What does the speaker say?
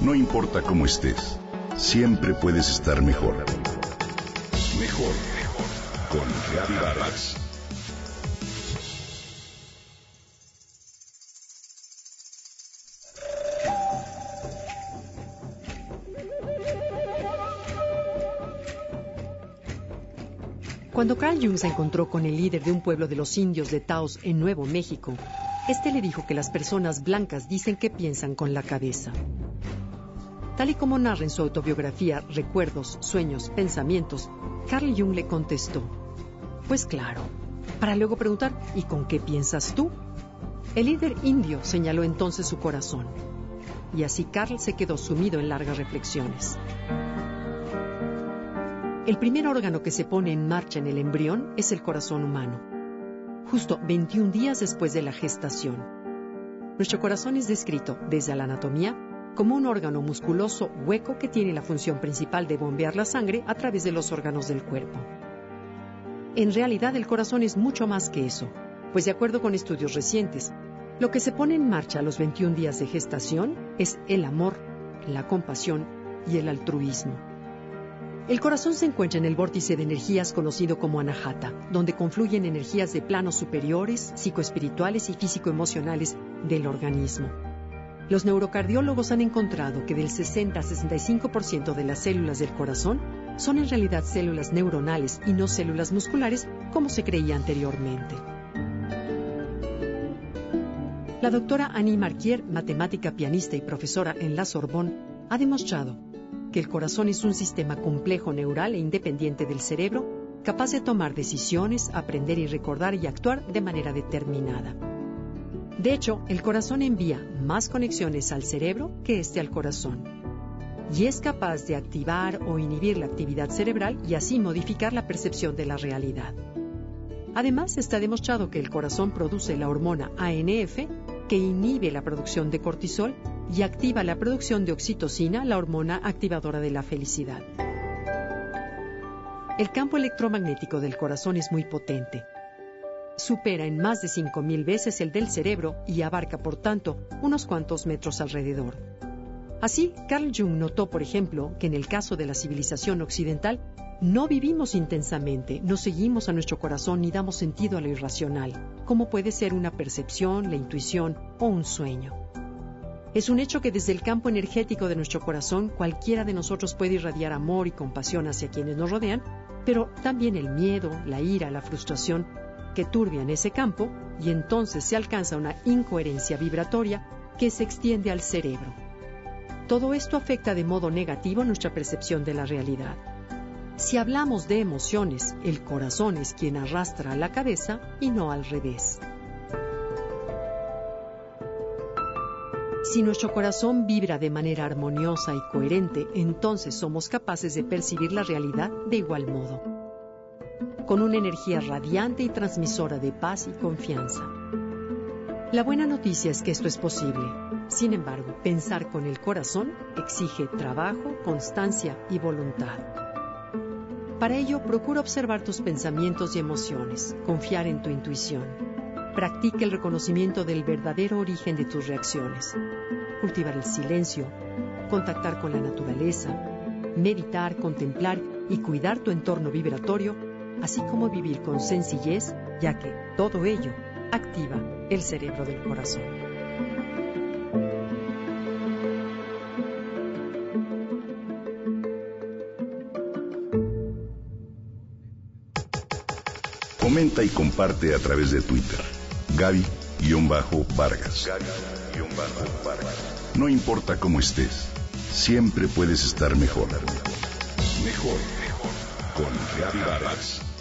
No importa cómo estés, siempre puedes estar mejor. Mejor, mejor. Con Reavivadas. Cuando Carl Jung se encontró con el líder de un pueblo de los indios de Taos en Nuevo México, este le dijo que las personas blancas dicen que piensan con la cabeza. Tal y como narra en su autobiografía Recuerdos, Sueños, Pensamientos, Carl Jung le contestó, Pues claro, para luego preguntar, ¿y con qué piensas tú? El líder indio señaló entonces su corazón, y así Carl se quedó sumido en largas reflexiones. El primer órgano que se pone en marcha en el embrión es el corazón humano, justo 21 días después de la gestación. Nuestro corazón es descrito desde la anatomía como un órgano musculoso hueco que tiene la función principal de bombear la sangre a través de los órganos del cuerpo. En realidad el corazón es mucho más que eso, pues de acuerdo con estudios recientes, lo que se pone en marcha a los 21 días de gestación es el amor, la compasión y el altruismo. El corazón se encuentra en el vórtice de energías conocido como anahata, donde confluyen energías de planos superiores, psicoespirituales y físico-emocionales del organismo. Los neurocardiólogos han encontrado que del 60 a 65% de las células del corazón son en realidad células neuronales y no células musculares como se creía anteriormente. La doctora Annie Marquier, matemática pianista y profesora en la Sorbonne, ha demostrado que el corazón es un sistema complejo neural e independiente del cerebro, capaz de tomar decisiones, aprender y recordar y actuar de manera determinada. De hecho, el corazón envía más conexiones al cerebro que este al corazón. Y es capaz de activar o inhibir la actividad cerebral y así modificar la percepción de la realidad. Además, está demostrado que el corazón produce la hormona ANF, que inhibe la producción de cortisol y activa la producción de oxitocina, la hormona activadora de la felicidad. El campo electromagnético del corazón es muy potente. Supera en más de 5.000 veces el del cerebro y abarca, por tanto, unos cuantos metros alrededor. Así, Carl Jung notó, por ejemplo, que en el caso de la civilización occidental, no vivimos intensamente, no seguimos a nuestro corazón ni damos sentido a lo irracional, como puede ser una percepción, la intuición o un sueño. Es un hecho que desde el campo energético de nuestro corazón cualquiera de nosotros puede irradiar amor y compasión hacia quienes nos rodean, pero también el miedo, la ira, la frustración que turbian ese campo y entonces se alcanza una incoherencia vibratoria que se extiende al cerebro. Todo esto afecta de modo negativo nuestra percepción de la realidad. Si hablamos de emociones, el corazón es quien arrastra a la cabeza y no al revés. Si nuestro corazón vibra de manera armoniosa y coherente, entonces somos capaces de percibir la realidad de igual modo, con una energía radiante y transmisora de paz y confianza. La buena noticia es que esto es posible. Sin embargo, pensar con el corazón exige trabajo, constancia y voluntad. Para ello, procura observar tus pensamientos y emociones, confiar en tu intuición Practica el reconocimiento del verdadero origen de tus reacciones. Cultivar el silencio, contactar con la naturaleza, meditar, contemplar y cuidar tu entorno vibratorio, así como vivir con sencillez, ya que todo ello activa el cerebro del corazón. Comenta y comparte a través de Twitter. Gaby-Vargas. No importa cómo estés, siempre puedes estar mejor. Mejor, mejor. Con Gaby Vargas.